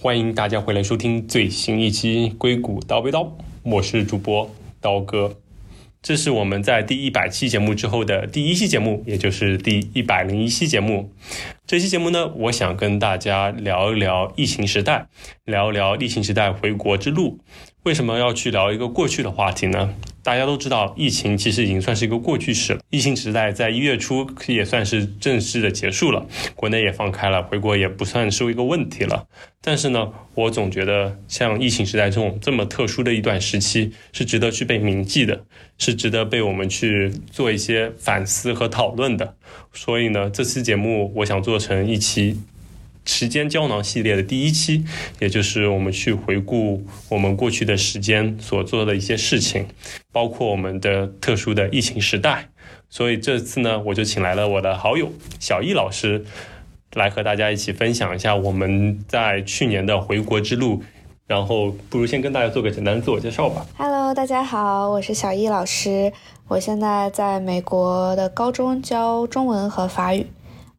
欢迎大家回来收听最新一期《硅谷刀背刀》，我是主播刀哥。这是我们在第一百期节目之后的第一期节目，也就是第一百零一期节目。这期节目呢，我想跟大家聊一聊疫情时代，聊一聊疫情时代回国之路。为什么要去聊一个过去的话题呢？大家都知道，疫情其实已经算是一个过去式了。疫情时代在一月初也算是正式的结束了，国内也放开了，回国也不算是一个问题了。但是呢，我总觉得像疫情时代这种这么特殊的一段时期，是值得去被铭记的，是值得被我们去做一些反思和讨论的。所以呢，这期节目我想做成一期。时间胶囊系列的第一期，也就是我们去回顾我们过去的时间所做的一些事情，包括我们的特殊的疫情时代。所以这次呢，我就请来了我的好友小易老师，来和大家一起分享一下我们在去年的回国之路。然后，不如先跟大家做个简单的自我介绍吧。Hello，大家好，我是小易老师，我现在在美国的高中教中文和法语。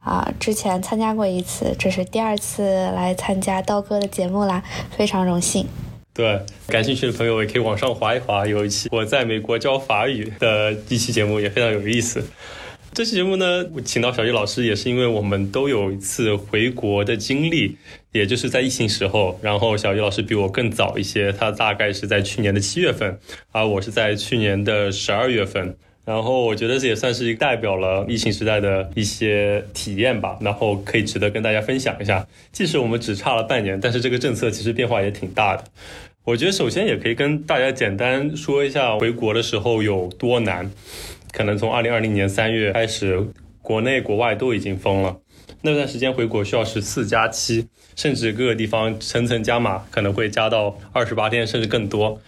啊，之前参加过一次，这是第二次来参加刀哥的节目啦，非常荣幸。对，感兴趣的朋友也可以往上滑一滑，有一期我在美国教法语的一期节目也非常有意思。这期节目呢，我请到小易老师也是因为我们都有一次回国的经历，也就是在疫情时候。然后小易老师比我更早一些，他大概是在去年的七月份，而我是在去年的十二月份。然后我觉得这也算是一代表了疫情时代的一些体验吧，然后可以值得跟大家分享一下。即使我们只差了半年，但是这个政策其实变化也挺大的。我觉得首先也可以跟大家简单说一下回国的时候有多难。可能从二零二零年三月开始，国内国外都已经封了，那段时间回国需要十四加七，甚至各个地方层层加码，可能会加到二十八天甚至更多。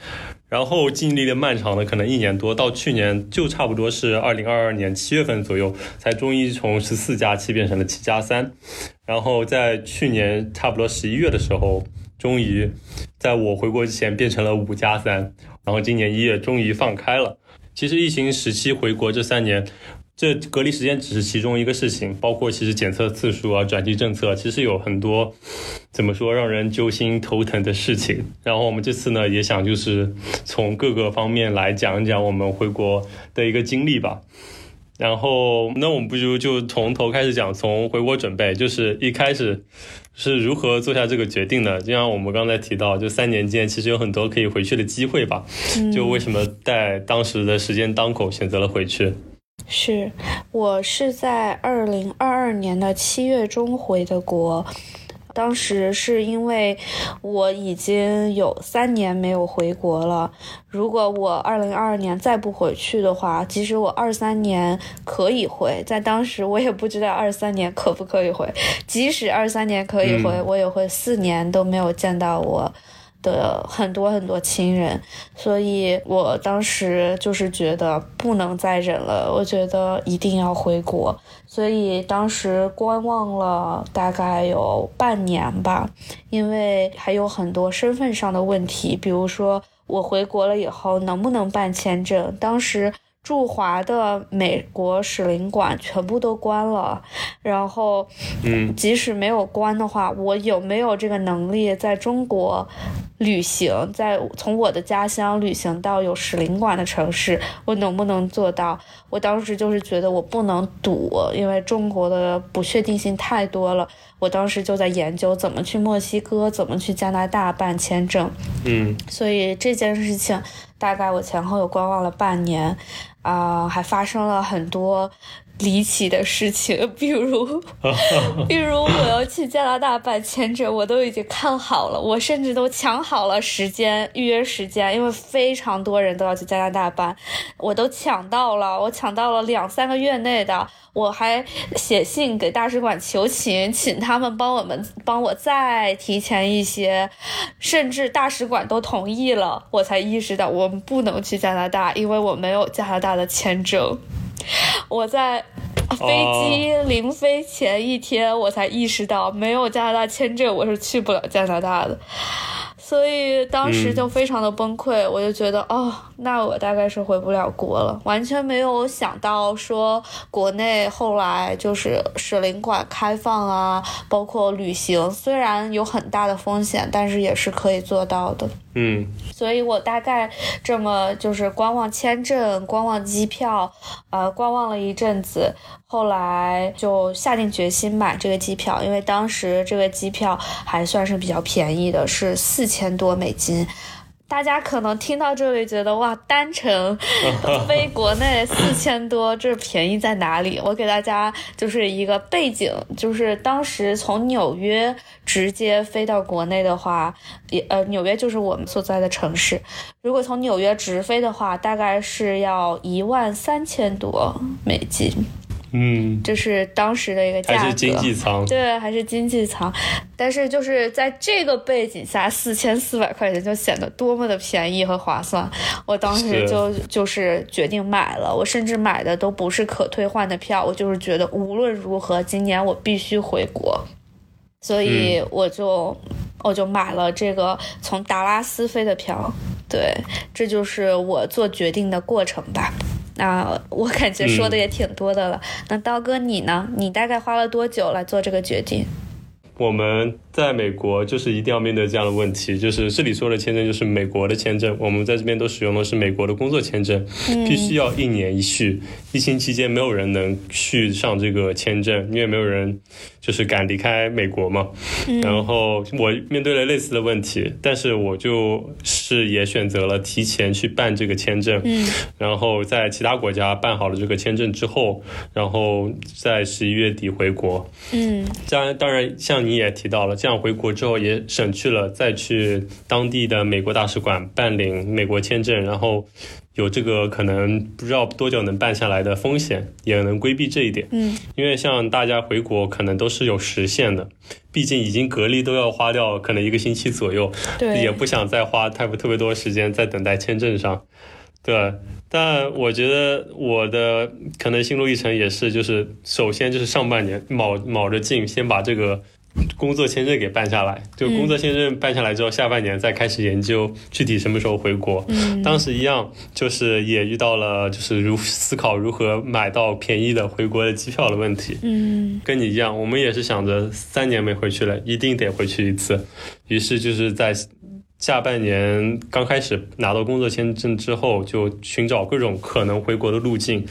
然后经历了漫长的可能一年多，到去年就差不多是二零二二年七月份左右，才终于从十四加七变成了七加三。然后在去年差不多十一月的时候，终于在我回国之前变成了五加三。然后今年一月终于放开了。其实疫情时期回国这三年。这隔离时间只是其中一个事情，包括其实检测次数啊、转机政策，其实有很多怎么说让人揪心头疼的事情。然后我们这次呢，也想就是从各个方面来讲一讲我们回国的一个经历吧。然后那我们不如就从头开始讲，从回国准备，就是一开始是如何做下这个决定的。就像我们刚才提到，就三年间其实有很多可以回去的机会吧。就为什么在当时的时间当口选择了回去？是我是在二零二二年的七月中回的国，当时是因为我已经有三年没有回国了。如果我二零二二年再不回去的话，即使我二三年可以回，在当时我也不知道二三年可不可以回。即使二三年可以回，我也会四年都没有见到我。的很多很多亲人，所以我当时就是觉得不能再忍了，我觉得一定要回国，所以当时观望了大概有半年吧，因为还有很多身份上的问题，比如说我回国了以后能不能办签证，当时。驻华的美国使领馆全部都关了，然后，嗯，即使没有关的话，我有没有这个能力在中国旅行，在从我的家乡旅行到有使领馆的城市，我能不能做到？我当时就是觉得我不能赌，因为中国的不确定性太多了。我当时就在研究怎么去墨西哥，怎么去加拿大办签证，嗯，所以这件事情大概我前后有观望了半年。啊，还发生了很多离奇的事情，比如，比如我要去加拿大办签证，我都已经看好了，我甚至都抢好了时间预约时间，因为非常多人都要去加拿大办，我都抢到了，我抢到了两三个月内的。我还写信给大使馆求情，请他们帮我们帮我再提前一些，甚至大使馆都同意了，我才意识到我们不能去加拿大，因为我没有加拿大的签证。我在飞机临飞前一天，我才意识到没有加拿大签证，我是去不了加拿大的。所以当时就非常的崩溃，我就觉得哦，那我大概是回不了国了，完全没有想到说国内后来就是使领馆开放啊，包括旅行，虽然有很大的风险，但是也是可以做到的。嗯，所以我大概这么就是观望签证、观望机票，呃，观望了一阵子，后来就下定决心买这个机票，因为当时这个机票还算是比较便宜的，是四千多美金。大家可能听到这里觉得哇，单程飞国内四千多，这便宜在哪里？我给大家就是一个背景，就是当时从纽约直接飞到国内的话，也呃，纽约就是我们所在的城市。如果从纽约直飞的话，大概是要一万三千多美金。嗯，这是当时的一个价格，还是经济舱，对，还是经济舱。但是就是在这个背景下，四千四百块钱就显得多么的便宜和划算。我当时就就是决定买了，我甚至买的都不是可退换的票，我就是觉得无论如何，今年我必须回国，所以我就我就买了这个从达拉斯飞的票。对，这就是我做决定的过程吧。那我感觉说的也挺多的了。那刀哥你呢？你大概花了多久来做这个决定？我们在美国就是一定要面对这样的问题，就是这里说的签证就是美国的签证，我们在这边都使用的是美国的工作签证，必须要一年一续。疫情期间没有人能续上这个签证，因为没有人就是敢离开美国嘛。然后我面对了类似的问题，但是我就是也选择了提前去办这个签证，然后在其他国家办好了这个签证之后，然后在十一月底回国。嗯，当然，当然像你。你也提到了，这样回国之后也省去了再去当地的美国大使馆办理美国签证，然后有这个可能不知道多久能办下来的风险，也能规避这一点。嗯，因为像大家回国可能都是有时限的，毕竟已经隔离都要花掉可能一个星期左右，对，也不想再花太特别多时间在等待签证上。对，但我觉得我的可能心路历程也是，就是首先就是上半年卯卯着劲先把这个。工作签证给办下来，就工作签证办下来之后，下半年再开始研究具体什么时候回国。当时一样，就是也遇到了，就是如思考如何买到便宜的回国的机票的问题。嗯，跟你一样，我们也是想着三年没回去了，一定得回去一次。于是就是在下半年刚开始拿到工作签证之后，就寻找各种可能回国的路径。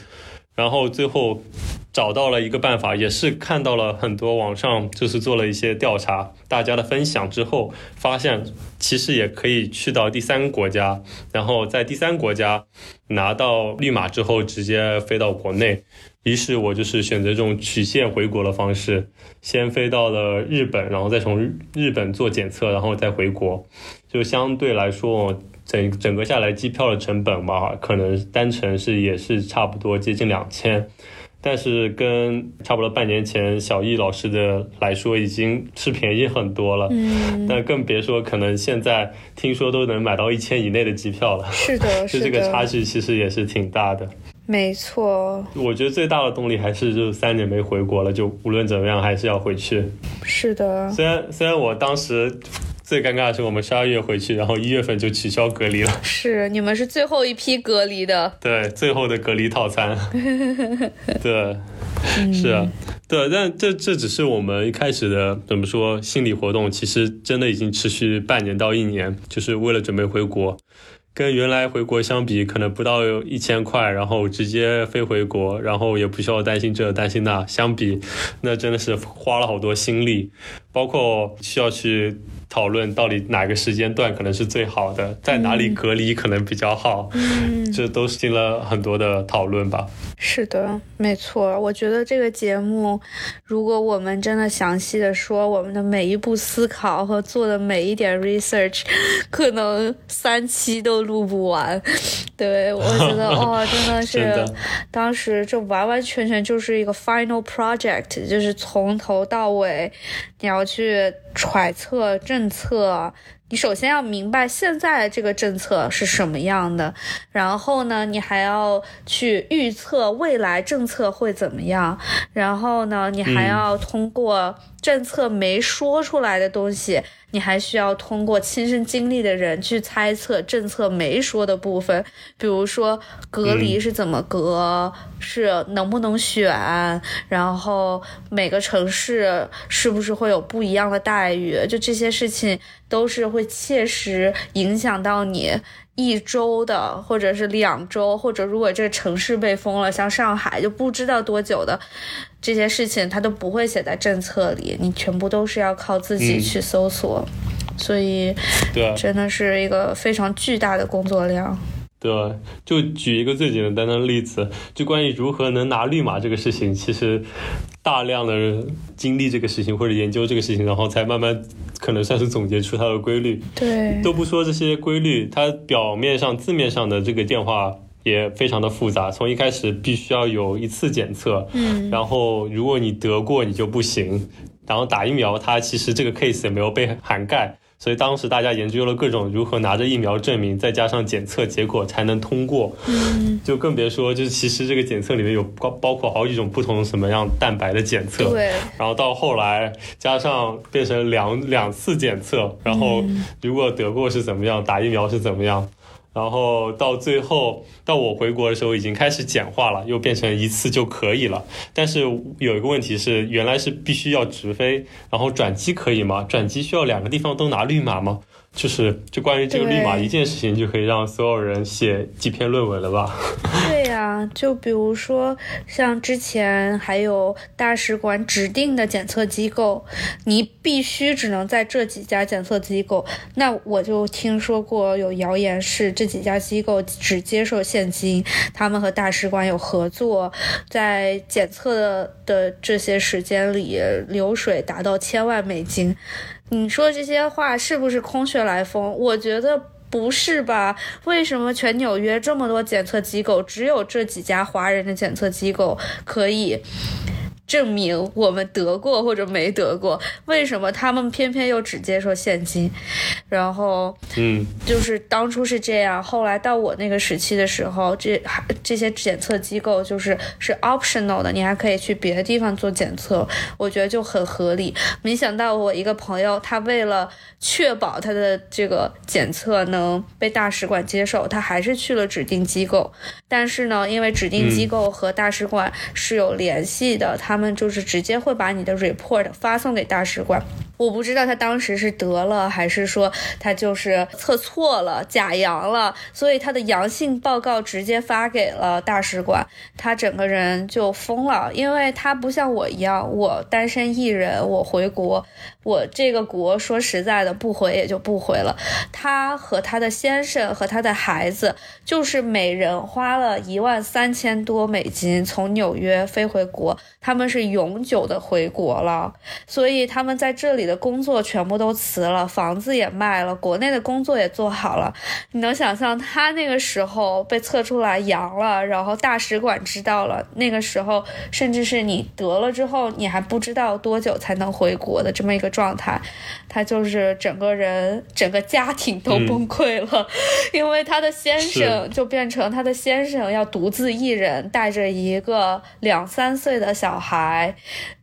然后最后找到了一个办法，也是看到了很多网上就是做了一些调查，大家的分享之后，发现其实也可以去到第三个国家，然后在第三国家拿到绿码之后直接飞到国内。于是我就是选择这种曲线回国的方式，先飞到了日本，然后再从日本做检测，然后再回国，就相对来说。整整个下来机票的成本吧，可能单程是也是差不多接近两千，但是跟差不多半年前小易老师的来说，已经是便宜很多了。嗯，但更别说可能现在听说都能买到一千以内的机票了。是的，就这个差距其实也是挺大的。没错，我觉得最大的动力还是就三年没回国了，就无论怎么样还是要回去。是的，虽然虽然我当时。最尴尬的是，我们十二月回去，然后一月份就取消隔离了。是你们是最后一批隔离的，对，最后的隔离套餐。对，是啊，对，但这这只是我们一开始的怎么说心理活动，其实真的已经持续半年到一年，就是为了准备回国。跟原来回国相比，可能不到一千块，然后直接飞回国，然后也不需要担心这担心那，相比，那真的是花了好多心力，包括需要去。讨论到底哪个时间段可能是最好的，在哪里隔离可能比较好，这都是经了很多的讨论吧。是的，没错。我觉得这个节目，如果我们真的详细的说我们的每一步思考和做的每一点 research，可能三期都录不完。对我觉得哦，真的是，当时这完完全全就是一个 final project，就是从头到尾，你要去揣测政策。你首先要明白现在这个政策是什么样的，然后呢，你还要去预测未来政策会怎么样，然后呢，你还要通过政策没说出来的东西。你还需要通过亲身经历的人去猜测政策没说的部分，比如说隔离是怎么隔，是能不能选，然后每个城市是不是会有不一样的待遇，就这些事情都是会切实影响到你一周的，或者是两周，或者如果这个城市被封了，像上海就不知道多久的。这些事情它都不会写在政策里，你全部都是要靠自己去搜索，所以，对，真的是一个非常巨大的工作量。对，就举一个最简单的例子，就关于如何能拿绿码这个事情，其实大量的经历这个事情或者研究这个事情，然后才慢慢可能算是总结出它的规律。对，都不说这些规律，它表面上字面上的这个电话。也非常的复杂，从一开始必须要有一次检测，嗯，然后如果你得过你就不行，然后打疫苗它其实这个 case 也没有被涵盖，所以当时大家研究了各种如何拿着疫苗证明，再加上检测结果才能通过，嗯，就更别说就是其实这个检测里面有包包括好几种不同什么样蛋白的检测，对，然后到后来加上变成两两次检测，然后如果得过是怎么样，打疫苗是怎么样。然后到最后，到我回国的时候，已经开始简化了，又变成一次就可以了。但是有一个问题是，原来是必须要直飞，然后转机可以吗？转机需要两个地方都拿绿码吗？就是，就关于这个绿码一件事情，就可以让所有人写几篇论文了吧？对呀，就比如说像之前还有大使馆指定的检测机构，你必须只能在这几家检测机构。那我就听说过有谣言是这几家机构只接受现金，他们和大使馆有合作，在检测的这些时间里流水达到千万美金。你说这些话是不是空穴来风？我觉得不是吧？为什么全纽约这么多检测机构，只有这几家华人的检测机构可以？证明我们得过或者没得过，为什么他们偏偏又只接受现金？然后，嗯，就是当初是这样，后来到我那个时期的时候，这还这些检测机构就是是 optional 的，你还可以去别的地方做检测，我觉得就很合理。没想到我一个朋友，他为了确保他的这个检测能被大使馆接受，他还是去了指定机构。但是呢，因为指定机构和大使馆是有联系的，他。他们就是直接会把你的 report 发送给大使馆。我不知道他当时是得了，还是说他就是测错了，假阳了，所以他的阳性报告直接发给了大使馆，他整个人就疯了，因为他不像我一样，我单身一人，我回国，我这个国说实在的不回也就不回了。他和他的先生和他的孩子，就是每人花了一万三千多美金从纽约飞回国，他们是永久的回国了，所以他们在这里。的工作全部都辞了，房子也卖了，国内的工作也做好了。你能想象他那个时候被测出来阳了，然后大使馆知道了，那个时候甚至是你得了之后，你还不知道多久才能回国的这么一个状态，他就是整个人、整个家庭都崩溃了，因为他的先生就变成他的先生要独自一人带着一个两三岁的小孩。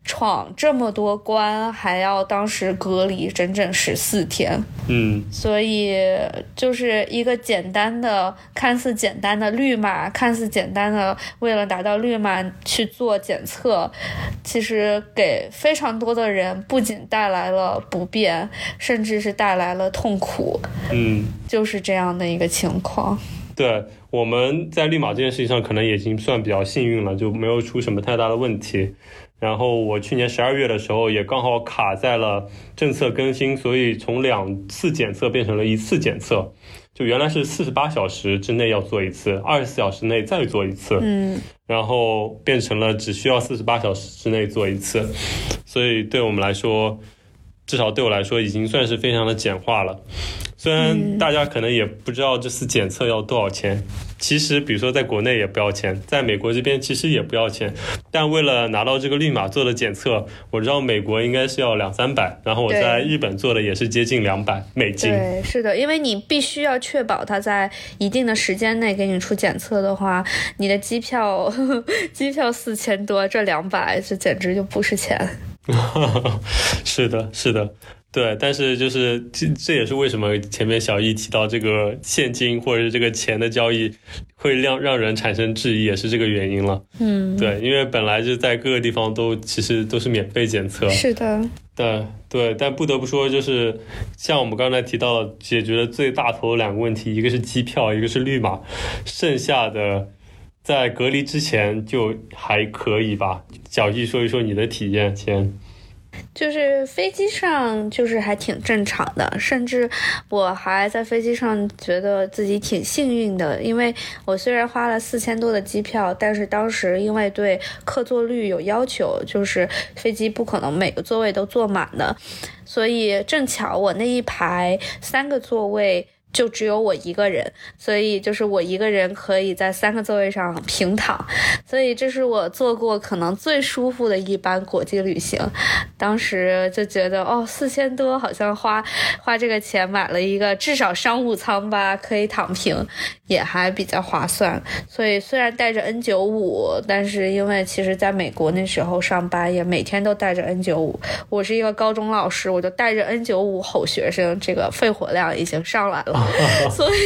闯这么多关，还要当时隔离整整十四天。嗯，所以就是一个简单的、看似简单的绿码，看似简单的为了达到绿码去做检测，其实给非常多的人不仅带来了不便，甚至是带来了痛苦。嗯，就是这样的一个情况。对，我们在绿码这件事情上可能已经算比较幸运了，就没有出什么太大的问题。然后我去年十二月的时候也刚好卡在了政策更新，所以从两次检测变成了一次检测，就原来是四十八小时之内要做一次，二十四小时内再做一次，嗯，然后变成了只需要四十八小时之内做一次，所以对我们来说，至少对我来说已经算是非常的简化了。虽然大家可能也不知道这次检测要多少钱，其实比如说在国内也不要钱，在美国这边其实也不要钱，但为了拿到这个绿码做的检测，我知道美国应该是要两三百，然后我在日本做的也是接近两百美金。对，是的，因为你必须要确保他在一定的时间内给你出检测的话，你的机票 机票四千多，这两百这简直就不是钱。是的，是的。对，但是就是这这也是为什么前面小易提到这个现金或者是这个钱的交易会让让人产生质疑，也是这个原因了。嗯，对，因为本来就在各个地方都其实都是免费检测。是的。对对，但不得不说，就是像我们刚才提到的，解决了最大头的两个问题，一个是机票，一个是绿码，剩下的在隔离之前就还可以吧。小易说一说你的体验先。就是飞机上就是还挺正常的，甚至我还在飞机上觉得自己挺幸运的，因为我虽然花了四千多的机票，但是当时因为对客座率有要求，就是飞机不可能每个座位都坐满的，所以正巧我那一排三个座位。就只有我一个人，所以就是我一个人可以在三个座位上平躺，所以这是我做过可能最舒服的一班国际旅行。当时就觉得哦，四千多好像花花这个钱买了一个至少商务舱吧，可以躺平，也还比较划算。所以虽然带着 N 九五，但是因为其实在美国那时候上班也每天都带着 N 九五。我是一个高中老师，我就带着 N 九五吼学生，这个肺活量已经上来了。所以，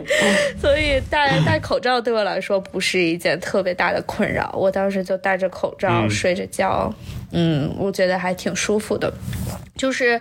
所以戴戴口罩对我来说不是一件特别大的困扰。我当时就戴着口罩睡着觉，嗯，我觉得还挺舒服的。就是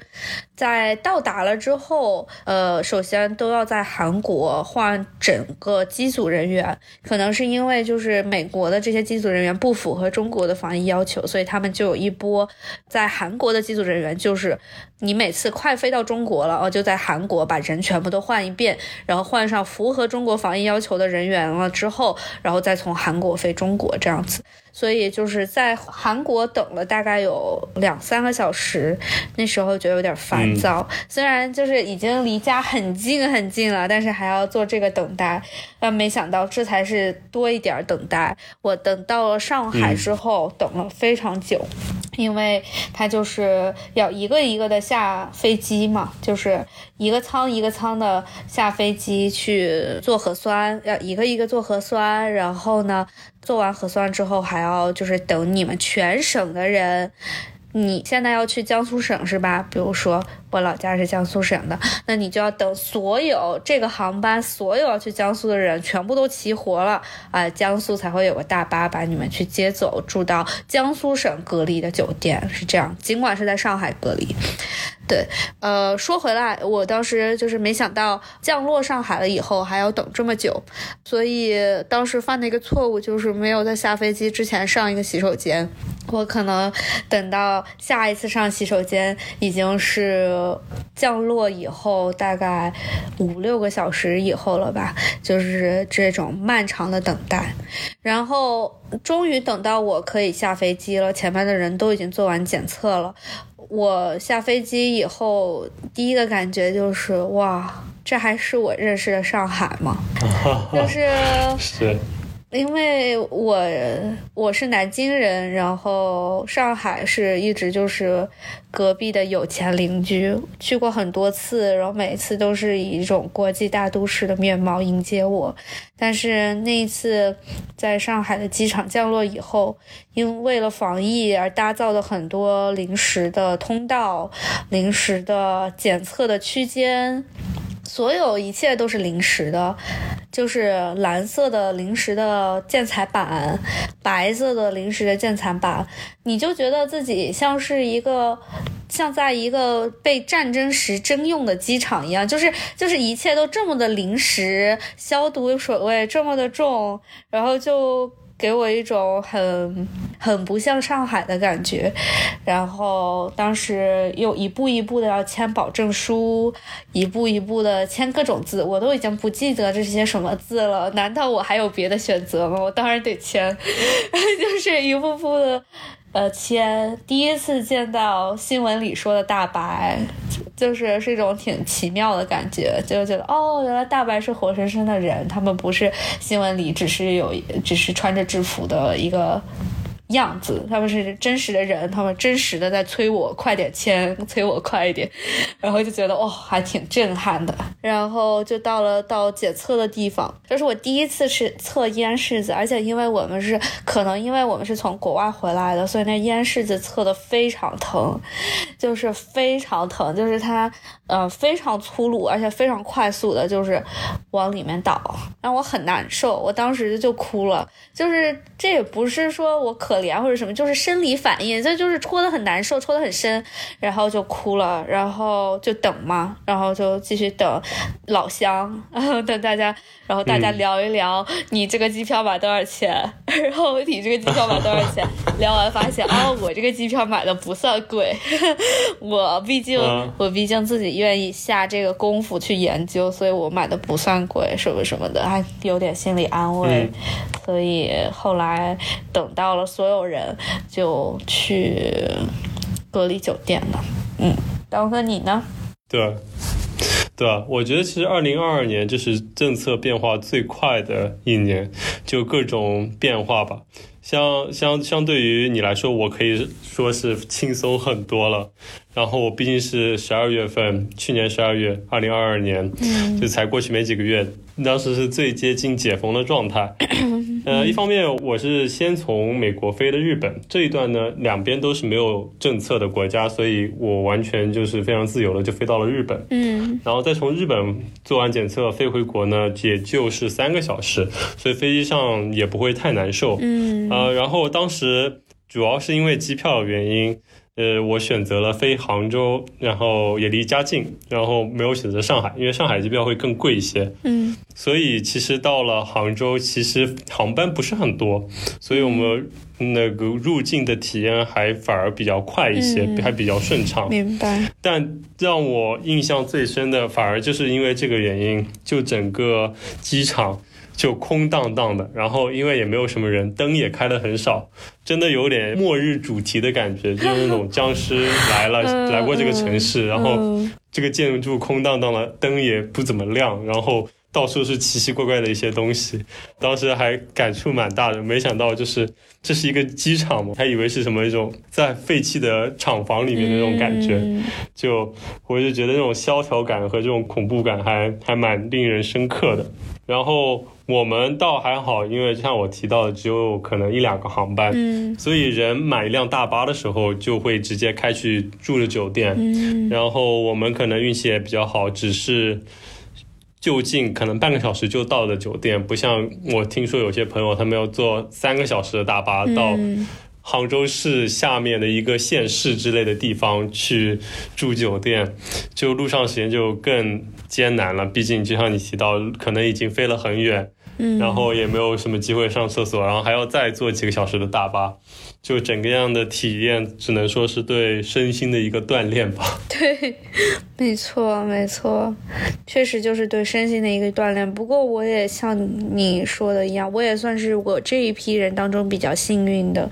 在到达了之后，呃，首先都要在韩国换整个机组人员，可能是因为就是美国的这些机组人员不符合中国的防疫要求，所以他们就有一波在韩国的机组人员，就是你每次快飞到中国了哦，就在韩国把人全部都换一遍，然后换上符合中国防疫要求的人员了之后，然后再从韩国飞中国这样子。所以就是在韩国等了大概有两三个小时，那时候觉得有点烦躁。虽然就是已经离家很近很近了，但是还要做这个等待。但没想到这才是多一点等待。我等到了上海之后，等了非常久，因为他就是要一个一个的下飞机嘛，就是一个舱一个舱的下飞机去做核酸，要一个一个做核酸，然后呢。做完核酸之后，还要就是等你们全省的人。你现在要去江苏省是吧？比如说我老家是江苏省的，那你就要等所有这个航班所有要去江苏的人全部都齐活了啊，江苏才会有个大巴把你们去接走，住到江苏省隔离的酒店，是这样。尽管是在上海隔离。对，呃，说回来，我当时就是没想到降落上海了以后还要等这么久，所以当时犯的一个错误就是没有在下飞机之前上一个洗手间。我可能等到下一次上洗手间已经是降落以后大概五六个小时以后了吧，就是这种漫长的等待，然后终于等到我可以下飞机了，前面的人都已经做完检测了。我下飞机以后，第一个感觉就是哇，这还是我认识的上海吗？就是是。因为我我是南京人，然后上海是一直就是隔壁的有钱邻居，去过很多次，然后每次都是以一种国际大都市的面貌迎接我。但是那一次在上海的机场降落以后，因为了防疫而搭造的很多临时的通道、临时的检测的区间。所有一切都是临时的，就是蓝色的临时的建材板，白色的临时的建材板，你就觉得自己像是一个，像在一个被战争时征用的机场一样，就是就是一切都这么的临时，消毒水味这么的重，然后就。给我一种很很不像上海的感觉，然后当时又一步一步的要签保证书，一步一步的签各种字，我都已经不记得这些什么字了。难道我还有别的选择吗？我当然得签，就是一步步的呃签，第一次见到新闻里说的大白，就是是一种挺奇妙的感觉，就觉得哦，原来大白是活生生的人，他们不是新闻里只是有只是穿着制服的一个。样子，他们是真实的人，他们真实的在催我快点签，催我快一点，然后就觉得哦，还挺震撼的。然后就到了到检测的地方，这是我第一次是测咽拭子，而且因为我们是可能因为我们是从国外回来的，所以那咽拭子测的非常疼，就是非常疼，就是它呃非常粗鲁，而且非常快速的，就是往里面倒，让我很难受，我当时就哭了。就是这也不是说我可。怜或者什么，就是生理反应，这就是戳的很难受，戳的很深，然后就哭了，然后就等嘛，然后就继续等老乡，然后等大家，然后大家聊一聊，你这个机票买多少钱？然后你这个机票买多少钱？聊完发现，哦，我这个机票买的不算贵，我毕竟我毕竟自己愿意下这个功夫去研究，所以我买的不算贵，什么什么的，还有点心理安慰。所以后来等到了所有人就去隔离酒店了。嗯，刀哥你呢？对，对啊我觉得其实二零二二年就是政策变化最快的一年，就各种变化吧。相相相对于你来说，我可以说是轻松很多了。然后我毕竟是十二月份，去年十二月，二零二二年，就才过去没几个月，当时是最接近解封的状态。呃，一方面我是先从美国飞的日本，这一段呢两边都是没有政策的国家，所以我完全就是非常自由的就飞到了日本。嗯，然后再从日本做完检测飞回国呢，也就是三个小时，所以飞机上也不会太难受。嗯，呃，然后当时主要是因为机票的原因。呃，我选择了飞杭州，然后也离家近，然后没有选择上海，因为上海机票会更贵一些。嗯，所以其实到了杭州，其实航班不是很多，所以我们那个入境的体验还反而比较快一些，还比较顺畅。明白。但让我印象最深的，反而就是因为这个原因，就整个机场。就空荡荡的，然后因为也没有什么人，灯也开的很少，真的有点末日主题的感觉，就是那种僵尸来了来过这个城市，然后这个建筑空荡荡的，灯也不怎么亮，然后到处是奇奇怪怪的一些东西，当时还感触蛮大的，没想到就是这是一个机场嘛，还以为是什么一种在废弃的厂房里面的那种感觉，就我就觉得那种萧条感和这种恐怖感还还蛮令人深刻的，然后。我们倒还好，因为像我提到的，只有可能一两个航班，嗯，所以人买一辆大巴的时候，就会直接开去住的酒店，嗯，然后我们可能运气也比较好，只是就近可能半个小时就到的酒店，不像我听说有些朋友他们要坐三个小时的大巴到。杭州市下面的一个县市之类的地方去住酒店，就路上时间就更艰难了。毕竟就像你提到，可能已经飞了很远，嗯，然后也没有什么机会上厕所，然后还要再坐几个小时的大巴，就整个样的体验，只能说是对身心的一个锻炼吧。对，没错，没错，确实就是对身心的一个锻炼。不过我也像你说的一样，我也算是我这一批人当中比较幸运的。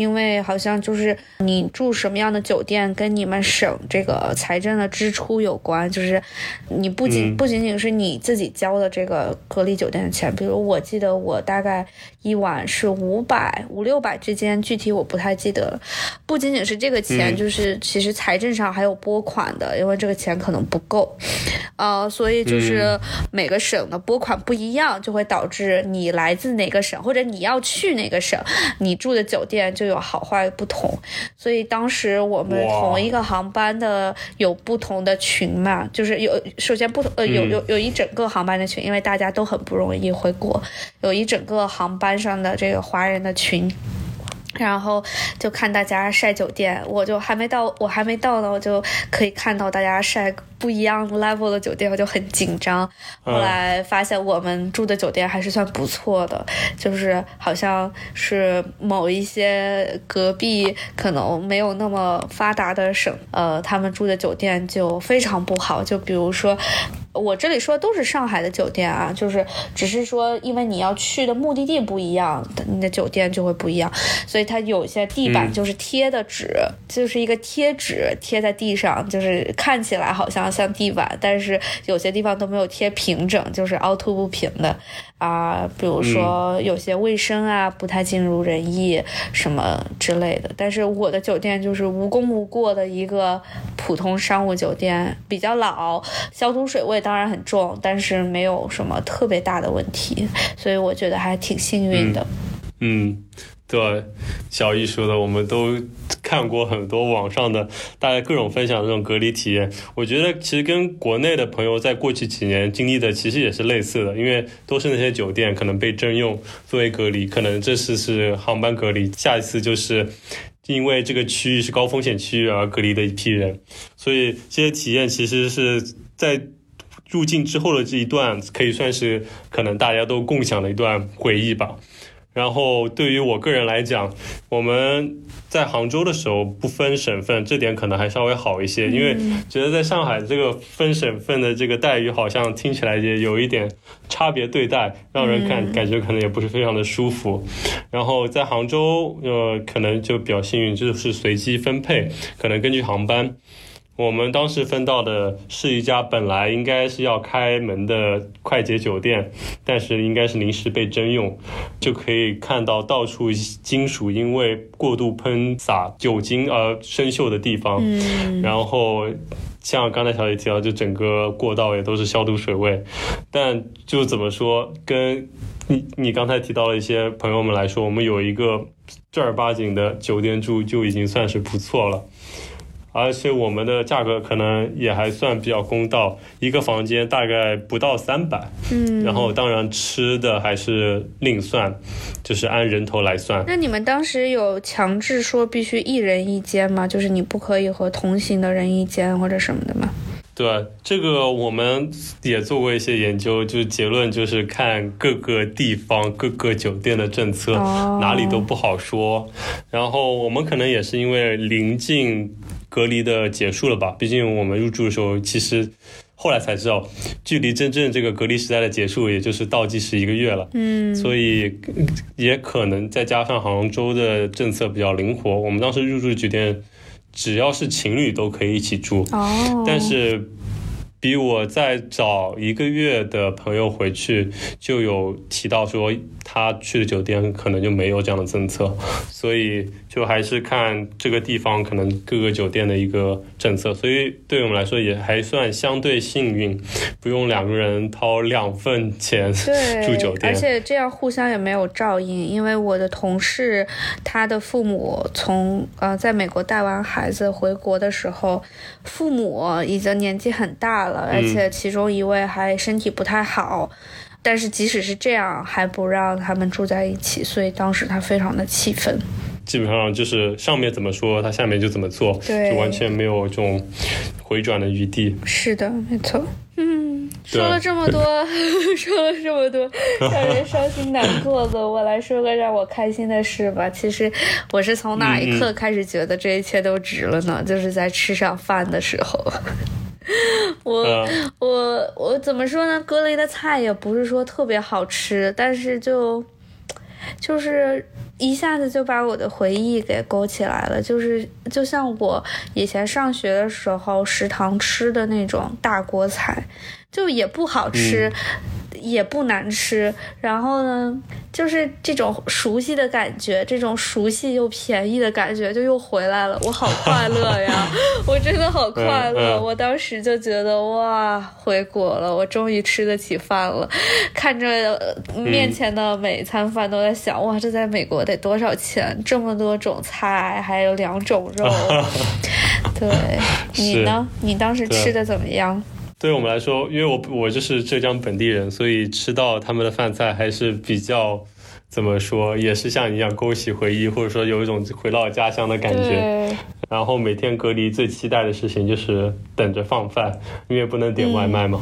因为好像就是你住什么样的酒店，跟你们省这个财政的支出有关。就是你不仅不仅仅是你自己交的这个隔离酒店的钱，比如我记得我大概一晚是五百五六百之间，具体我不太记得了。不仅仅是这个钱，就是其实财政上还有拨款的，因为这个钱可能不够，呃，所以就是每个省的拨款不一样，就会导致你来自哪个省或者你要去哪个省，你住的酒店就。有好坏不同，所以当时我们同一个航班的有不同的群嘛，就是有首先不同呃有有有一整个航班的群，因为大家都很不容易回国，有一整个航班上的这个华人的群。然后就看大家晒酒店，我就还没到，我还没到呢，我就可以看到大家晒不一样 level 的酒店，我就很紧张。后来发现我们住的酒店还是算不错的，就是好像是某一些隔壁可能没有那么发达的省，呃，他们住的酒店就非常不好。就比如说，我这里说的都是上海的酒店啊，就是只是说，因为你要去的目的地不一样，你的酒店就会不一样，所以它有些地板就是贴的纸，就是一个贴纸贴在地上，就是看起来好像像地板，但是有些地方都没有贴平整，就是凹凸不平的啊。比如说有些卫生啊不太尽如人意什么之类的。但是我的酒店就是无功无过的一个普通商务酒店，比较老，消毒水味。当然很重，但是没有什么特别大的问题，所以我觉得还挺幸运的。嗯，对，小易说的，我们都看过很多网上的大家各种分享这种隔离体验。我觉得其实跟国内的朋友在过去几年经历的其实也是类似的，因为都是那些酒店可能被征用作为隔离，可能这次是航班隔离，下一次就是因为这个区域是高风险区域而隔离的一批人，所以这些体验其实是在。入境之后的这一段可以算是可能大家都共享的一段回忆吧。然后对于我个人来讲，我们在杭州的时候不分省份，这点可能还稍微好一些，因为觉得在上海这个分省份的这个待遇好像听起来也有一点差别对待，让人感感觉可能也不是非常的舒服。然后在杭州，呃，可能就比较幸运，就是随机分配，可能根据航班。我们当时分到的是一家本来应该是要开门的快捷酒店，但是应该是临时被征用，就可以看到到处金属因为过度喷洒酒精而生锈的地方。嗯，然后像刚才小姐提到，就整个过道也都是消毒水味。但就怎么说，跟你你刚才提到了一些朋友们来说，我们有一个正儿八经的酒店住就已经算是不错了。而且我们的价格可能也还算比较公道，一个房间大概不到三百，嗯，然后当然吃的还是另算，就是按人头来算。那你们当时有强制说必须一人一间吗？就是你不可以和同行的人一间或者什么的吗？对，这个我们也做过一些研究，就是结论就是看各个地方各个酒店的政策，哪里都不好说。然后我们可能也是因为临近。隔离的结束了吧？毕竟我们入住的时候，其实后来才知道，距离真正这个隔离时代的结束，也就是倒计时一个月了。嗯，所以也可能再加上杭州的政策比较灵活，我们当时入住酒店，只要是情侣都可以一起住。哦，但是。比我再早一个月的朋友回去就有提到说，他去的酒店可能就没有这样的政策，所以就还是看这个地方可能各个酒店的一个政策。所以对我们来说也还算相对幸运，不用两个人掏两份钱 住酒店，而且这样互相也没有照应。因为我的同事他的父母从呃在美国带完孩子回国的时候，父母已经年纪很大了。而且其中一位还身体不太好，但是即使是这样，还不让他们住在一起，所以当时他非常的气愤。基本上就是上面怎么说，他下面就怎么做，就完全没有这种回转的余地。是的，没错。嗯，说了这么多，说了这么多让人伤心难过的，我来说个让我开心的事吧。其实我是从哪一刻开始觉得这一切都值了呢？就是在吃上饭的时候。我我我怎么说呢？格雷的菜也不是说特别好吃，但是就就是一下子就把我的回忆给勾起来了。就是就像我以前上学的时候食堂吃的那种大锅菜，就也不好吃。也不难吃，然后呢，就是这种熟悉的感觉，这种熟悉又便宜的感觉就又回来了，我好快乐呀！我真的好快乐，我当时就觉得哇，回国了，我终于吃得起饭了。看着面前的每一餐饭，都在想哇，这在美国得多少钱？这么多种菜，还有两种肉。对 你呢？你当时吃的怎么样？对我们来说，因为我我就是浙江本地人，所以吃到他们的饭菜还是比较怎么说，也是像你一样勾起回忆，或者说有一种回到家乡的感觉。然后每天隔离最期待的事情就是等着放饭，因为不能点外卖嘛。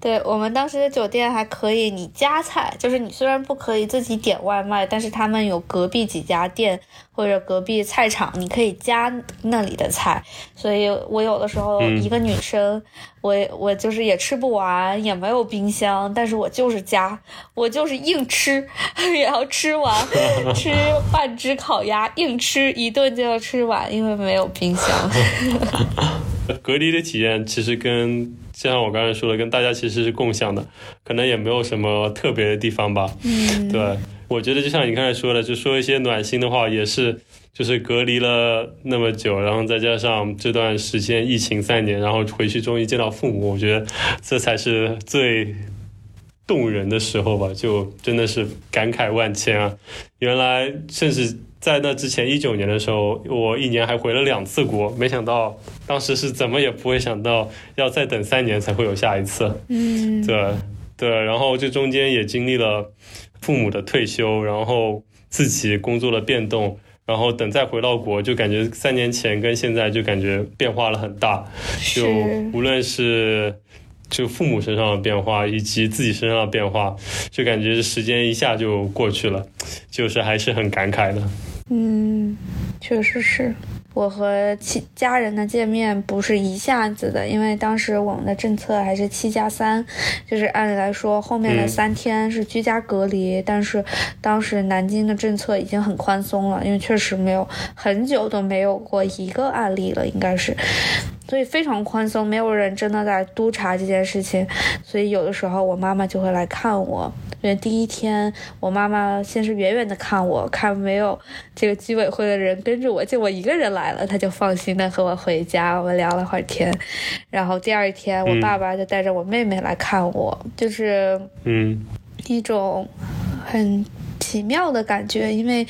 对我们当时的酒店还可以，你加菜，就是你虽然不可以自己点外卖，但是他们有隔壁几家店或者隔壁菜场，你可以加那里的菜。所以我有的时候一个女生，我我就是也吃不完，也没有冰箱，但是我就是加，我就是硬吃，也要吃完，吃半只烤鸭，硬吃一顿就要吃完，因为没有冰箱。隔离的体验其实跟。就像我刚才说的，跟大家其实是共享的，可能也没有什么特别的地方吧。嗯，对，我觉得就像你刚才说的，就说一些暖心的话，也是，就是隔离了那么久，然后再加上这段时间疫情三年，然后回去终于见到父母，我觉得这才是最动人的时候吧，就真的是感慨万千啊！原来甚至。在那之前，一九年的时候，我一年还回了两次国，没想到当时是怎么也不会想到要再等三年才会有下一次。嗯，对对，然后这中间也经历了父母的退休，然后自己工作的变动，然后等再回到国，就感觉三年前跟现在就感觉变化了很大，就无论是就父母身上的变化，以及自己身上的变化，就感觉时间一下就过去了，就是还是很感慨的。嗯，确实是我和亲家人的见面不是一下子的，因为当时我们的政策还是七加三，就是按理来说后面的三天是居家隔离，但是当时南京的政策已经很宽松了，因为确实没有很久都没有过一个案例了，应该是。所以非常宽松，没有人真的在督查这件事情，所以有的时候我妈妈就会来看我。因为第一天我妈妈先是远远的看我，看没有这个居委会的人跟着我，就我一个人来了，她就放心的和我回家，我们聊了会儿天。然后第二天我爸爸就带着我妹妹来看我，就是嗯一种很。奇妙的感觉，因为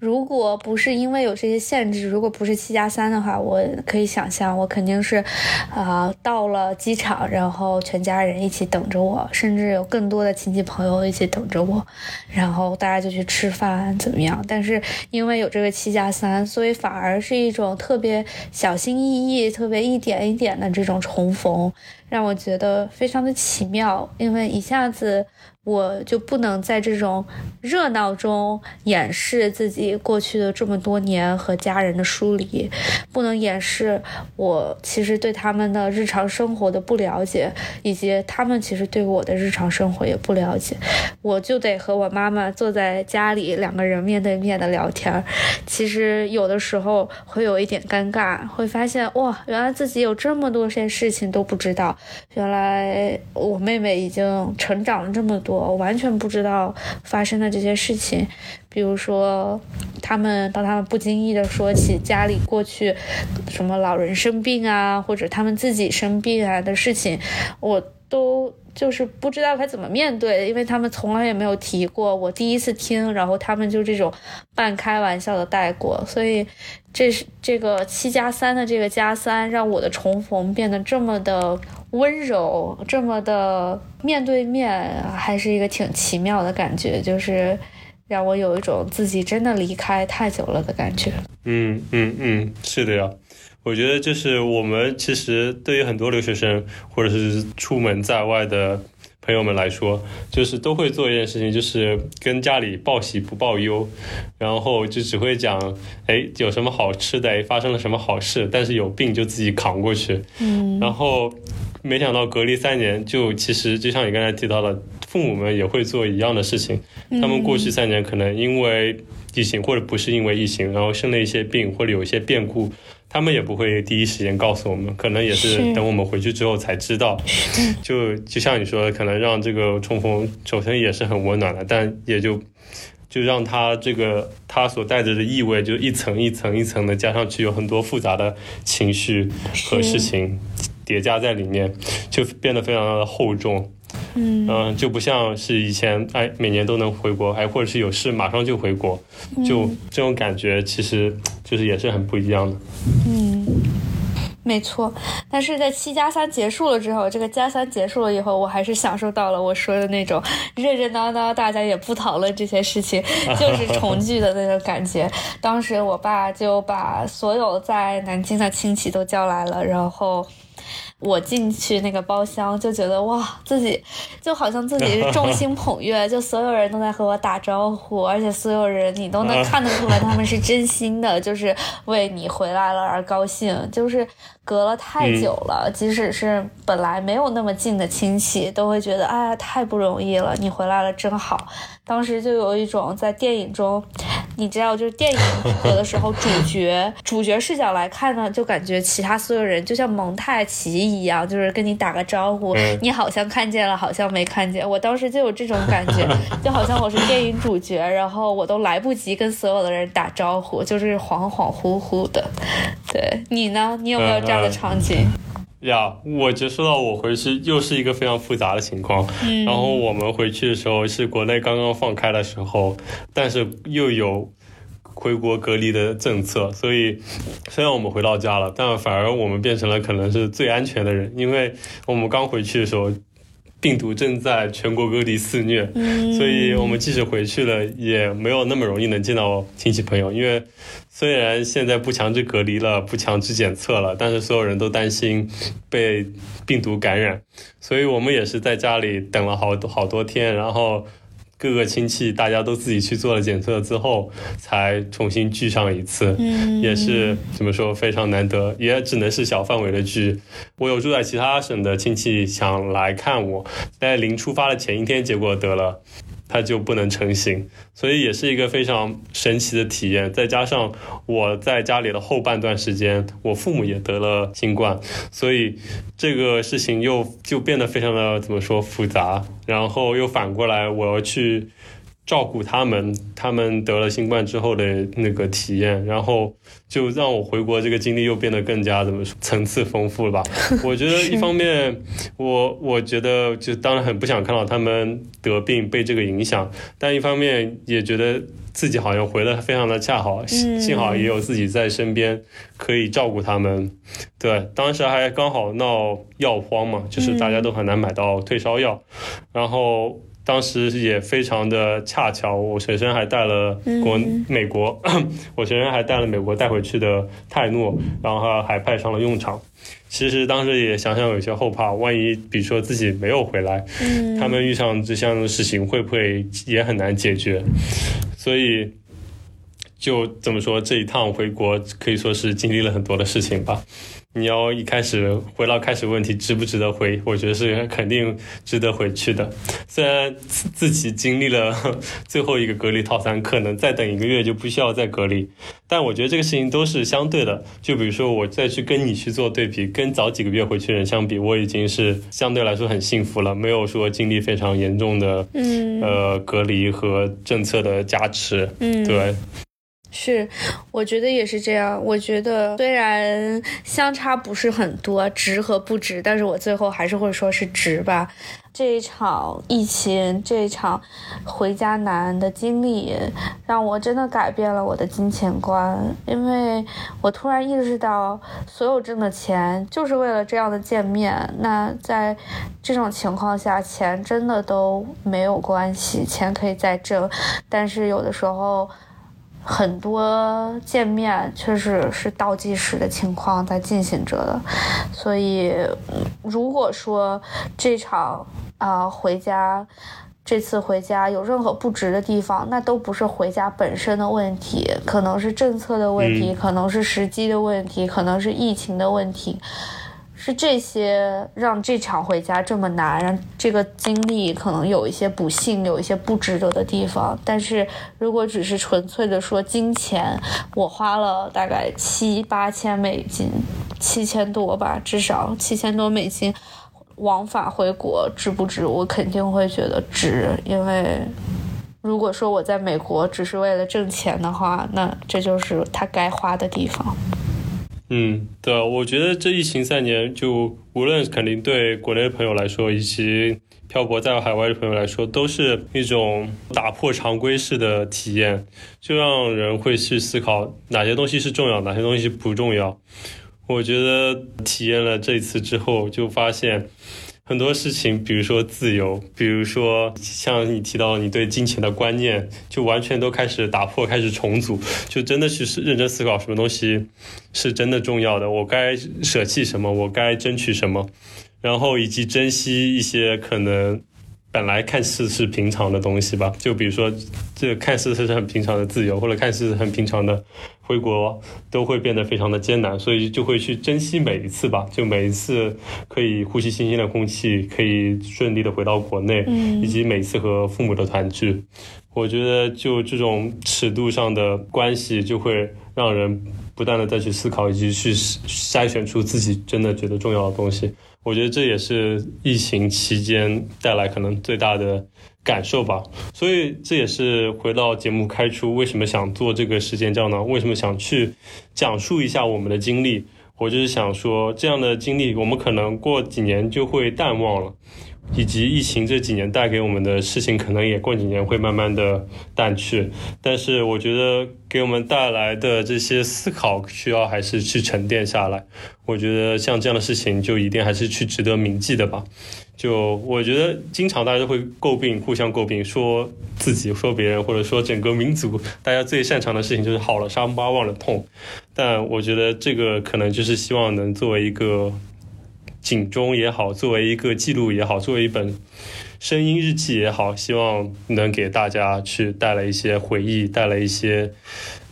如果不是因为有这些限制，如果不是七加三的话，我可以想象，我肯定是，啊，到了机场，然后全家人一起等着我，甚至有更多的亲戚朋友一起等着我，然后大家就去吃饭，怎么样？但是因为有这个七加三，所以反而是一种特别小心翼翼、特别一点一点的这种重逢，让我觉得非常的奇妙，因为一下子。我就不能在这种热闹中掩饰自己过去的这么多年和家人的疏离，不能掩饰我其实对他们的日常生活的不了解，以及他们其实对我的日常生活也不了解。我就得和我妈妈坐在家里，两个人面对面的聊天。其实有的时候会有一点尴尬，会发现哇，原来自己有这么多些事情都不知道。原来我妹妹已经成长了这么多。我完全不知道发生的这些事情，比如说，他们当他们不经意的说起家里过去什么老人生病啊，或者他们自己生病啊的事情，我都就是不知道该怎么面对，因为他们从来也没有提过，我第一次听，然后他们就这种半开玩笑的带过，所以这是这个七加三的这个加三，让我的重逢变得这么的。温柔这么的面对面，还是一个挺奇妙的感觉，就是让我有一种自己真的离开太久了的感觉。嗯嗯嗯，是的呀，我觉得就是我们其实对于很多留学生或者是出门在外的朋友们来说，就是都会做一件事情，就是跟家里报喜不报忧，然后就只会讲，哎，有什么好吃的，哎，发生了什么好事，但是有病就自己扛过去。嗯，然后。没想到隔离三年，就其实就像你刚才提到的，父母们也会做一样的事情。他们过去三年可能因为疫情，或者不是因为疫情，然后生了一些病，或者有一些变故，他们也不会第一时间告诉我们，可能也是等我们回去之后才知道。就就像你说的，可能让这个冲锋首先也是很温暖的，但也就就让他这个他所带着的意味就一层一层一层的加上去，有很多复杂的情绪和事情。叠加在里面，就变得非常的厚重，嗯就不像是以前，哎，每年都能回国，哎，或者是有事马上就回国，就这种感觉，其实就是也是很不一样的。嗯，没错。但是在七加三结束了之后，这个加三结束了以后，我还是享受到了我说的那种热热闹闹，大家也不讨论这些事情，就是重聚的那种感觉。当时我爸就把所有在南京的亲戚都叫来了，然后。我进去那个包厢，就觉得哇，自己就好像自己是众星捧月，就所有人都在和我打招呼，而且所有人你都能看得出来，他们是真心的，就是为你回来了而高兴。就是隔了太久了，即使是本来没有那么近的亲戚，都会觉得哎呀，太不容易了，你回来了真好。当时就有一种在电影中，你知道，就是电影有的时候主角主角视角来看呢，就感觉其他所有人就像蒙太奇一样，就是跟你打个招呼，你好像看见了，好像没看见。我当时就有这种感觉，就好像我是电影主角，然后我都来不及跟所有的人打招呼，就是恍恍惚惚的。对你呢？你有没有这样的场景？呀，我就说到我回去又是一个非常复杂的情况。嗯，然后我们回去的时候是国内刚刚放开的时候，但是又有回国隔离的政策，所以虽然我们回到家了，但反而我们变成了可能是最安全的人，因为我们刚回去的时候。病毒正在全国各地肆虐，所以我们即使回去了，也没有那么容易能见到亲戚朋友。因为虽然现在不强制隔离了，不强制检测了，但是所有人都担心被病毒感染，所以我们也是在家里等了好多好多天，然后。各个亲戚大家都自己去做了检测之后，才重新聚上一次，也是怎么说非常难得，也只能是小范围的聚。我有住在其他省的亲戚想来看我，在临出发的前一天，结果得了。它就不能成型，所以也是一个非常神奇的体验。再加上我在家里的后半段时间，我父母也得了新冠，所以这个事情又就变得非常的怎么说复杂。然后又反过来，我要去。照顾他们，他们得了新冠之后的那个体验，然后就让我回国这个经历又变得更加怎么说层次丰富了吧？我觉得一方面，我我觉得就当然很不想看到他们得病被这个影响，但一方面也觉得自己好像回的非常的恰好，幸好也有自己在身边可以照顾他们。对，当时还刚好闹药荒嘛，就是大家都很难买到退烧药，然后。当时也非常的恰巧，我学生还带了国美国，我学生还带了美国带回去的泰诺，然后还派上了用场。其实当时也想想有些后怕，万一比如说自己没有回来，他们遇上这项的事情会不会也很难解决？所以就怎么说，这一趟回国可以说是经历了很多的事情吧。你要一开始回到开始问题值不值得回？我觉得是肯定值得回去的。虽然自己经历了 最后一个隔离套餐，可能再等一个月就不需要再隔离，但我觉得这个事情都是相对的。就比如说我再去跟你去做对比，跟早几个月回去的人相比，我已经是相对来说很幸福了，没有说经历非常严重的呃隔离和政策的加持。嗯，对。是，我觉得也是这样。我觉得虽然相差不是很多，值和不值，但是我最后还是会说是值吧。这一场疫情，这一场回家难的经历，让我真的改变了我的金钱观。因为我突然意识到，所有挣的钱就是为了这样的见面。那在这种情况下，钱真的都没有关系，钱可以再挣，但是有的时候。很多见面确实是倒计时的情况在进行着的，所以如果说这场啊回家，这次回家有任何不值的地方，那都不是回家本身的问题，可能是政策的问题，可能是时机的问题，可能是疫情的问题。是这些让这场回家这么难，让这个经历可能有一些不幸，有一些不值得的地方。但是如果只是纯粹的说金钱，我花了大概七八千美金，七千多吧，至少七千多美金往返回国，值不值？我肯定会觉得值，因为如果说我在美国只是为了挣钱的话，那这就是他该花的地方。嗯，对，我觉得这疫情三年，就无论肯定对国内的朋友来说，以及漂泊在海外的朋友来说，都是一种打破常规式的体验，就让人会去思考哪些东西是重要，哪些东西不重要。我觉得体验了这一次之后，就发现。很多事情，比如说自由，比如说像你提到你对金钱的观念，就完全都开始打破，开始重组，就真的去认真思考什么东西是真的重要的，我该舍弃什么，我该争取什么，然后以及珍惜一些可能。本来看似是平常的东西吧，就比如说，这看似是很平常的自由，或者看似很平常的回国，都会变得非常的艰难，所以就会去珍惜每一次吧，就每一次可以呼吸新鲜的空气，可以顺利的回到国内，以及每次和父母的团聚。我觉得就这种尺度上的关系，就会让人不断的再去思考，以及去筛选出自己真的觉得重要的东西。我觉得这也是疫情期间带来可能最大的感受吧，所以这也是回到节目开初为什么想做这个时间胶囊，为什么想去讲述一下我们的经历。我就是想说，这样的经历我们可能过几年就会淡忘了。以及疫情这几年带给我们的事情，可能也过几年会慢慢的淡去。但是我觉得给我们带来的这些思考，需要还是去沉淀下来。我觉得像这样的事情，就一定还是去值得铭记的吧。就我觉得，经常大家都会诟病，互相诟病，说自己，说别人，或者说整个民族，大家最擅长的事情就是好了伤疤忘了痛。但我觉得这个可能就是希望能作为一个。警钟也好，作为一个记录也好，作为一本声音日记也好，希望能给大家去带来一些回忆，带来一些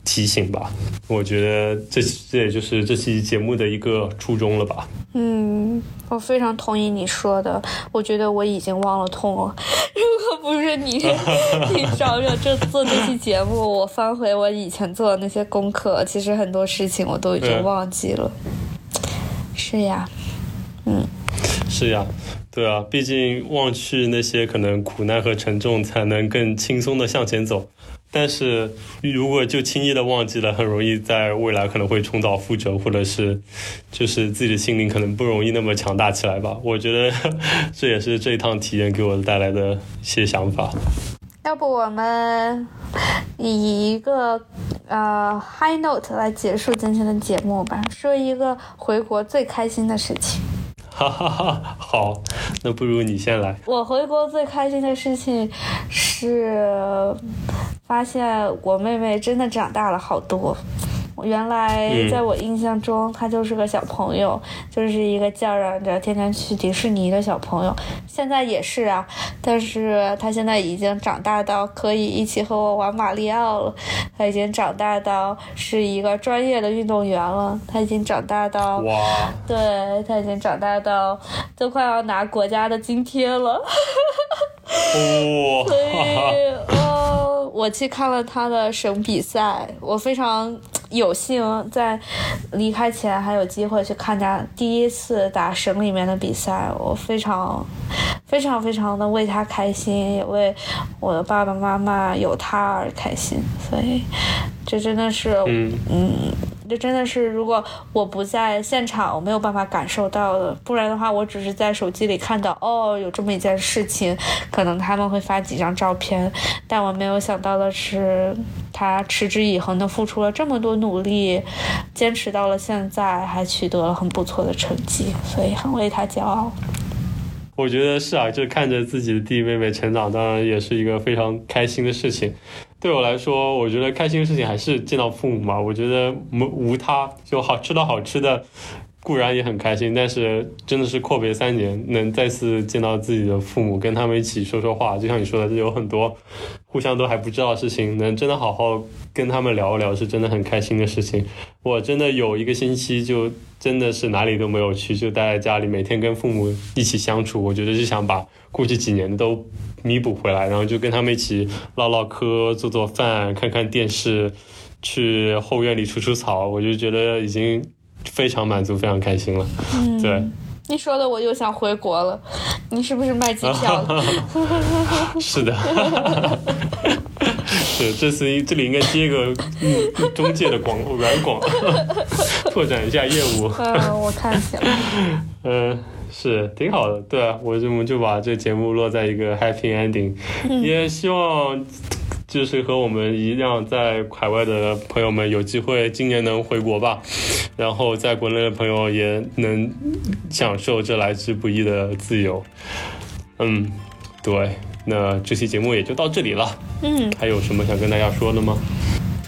提醒吧。我觉得这这也就是这期节目的一个初衷了吧。嗯，我非常同意你说的。我觉得我已经忘了痛了。如果不是你，你找找这做这期节目，我翻回我以前做的那些功课，其实很多事情我都已经忘记了。是呀。嗯，是呀，对啊，毕竟忘去那些可能苦难和沉重，才能更轻松的向前走。但是如果就轻易的忘记了，很容易在未来可能会重蹈覆辙，或者是就是自己的心灵可能不容易那么强大起来吧。我觉得 这也是这一趟体验给我带来的一些想法。要不我们以一个呃 high note 来结束今天的节目吧，说一个回国最开心的事情。哈哈哈，好，那不如你先来。我回国最开心的事情是发现我妹妹真的长大了好多。原来在我印象中，他就是个小朋友，就是一个叫嚷着天天去迪士尼的小朋友。现在也是啊，但是他现在已经长大到可以一起和我玩马里奥了。他已经长大到是一个专业的运动员了。他已经长大到哇，对他已经长大到都快要拿国家的津贴了。哇，所以哦，我去看了他的省比赛，我非常。有幸在离开前还有机会去看他第一次打省里面的比赛，我非常非常非常的为他开心，也为我的爸爸妈妈有他而开心，所以这真的是嗯。这真的是，如果我不在现场，我没有办法感受到的。不然的话，我只是在手机里看到，哦，有这么一件事情，可能他们会发几张照片。但我没有想到的是，他持之以恒的付出了这么多努力，坚持到了现在，还取得了很不错的成绩，所以很为他骄傲。我觉得是啊，就看着自己的弟弟妹妹成长，当然也是一个非常开心的事情。对我来说，我觉得开心的事情还是见到父母嘛。我觉得无无他，就好吃到好吃的，固然也很开心。但是真的是阔别三年，能再次见到自己的父母，跟他们一起说说话，就像你说的，有很多互相都还不知道的事情，能真的好好跟他们聊一聊，是真的很开心的事情。我真的有一个星期，就真的是哪里都没有去，就待在家里，每天跟父母一起相处。我觉得就想把过去几年都。弥补回来，然后就跟他们一起唠唠嗑、做做饭、看看电视，去后院里除除草，我就觉得已经非常满足、非常开心了。嗯，对，你说的我又想回国了。你是不是卖机票了？是的，是这次这里应该接个中介的广软广，拓展一下业务。嗯，我看起来。嗯。是挺好的，对啊，我就我们就把这节目落在一个 happy ending，也希望就是和我们一样在海外的朋友们有机会今年能回国吧，然后在国内的朋友也能享受这来之不易的自由。嗯，对，那这期节目也就到这里了。嗯，还有什么想跟大家说的吗？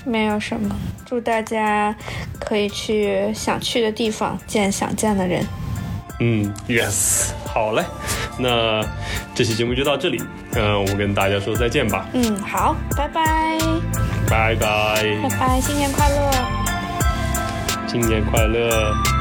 没有什么，祝大家可以去想去的地方，见想见的人。嗯，yes，好嘞，那这期节目就到这里，嗯，我们跟大家说再见吧，嗯，好，拜拜，拜拜，拜拜，新年快乐，新年快乐。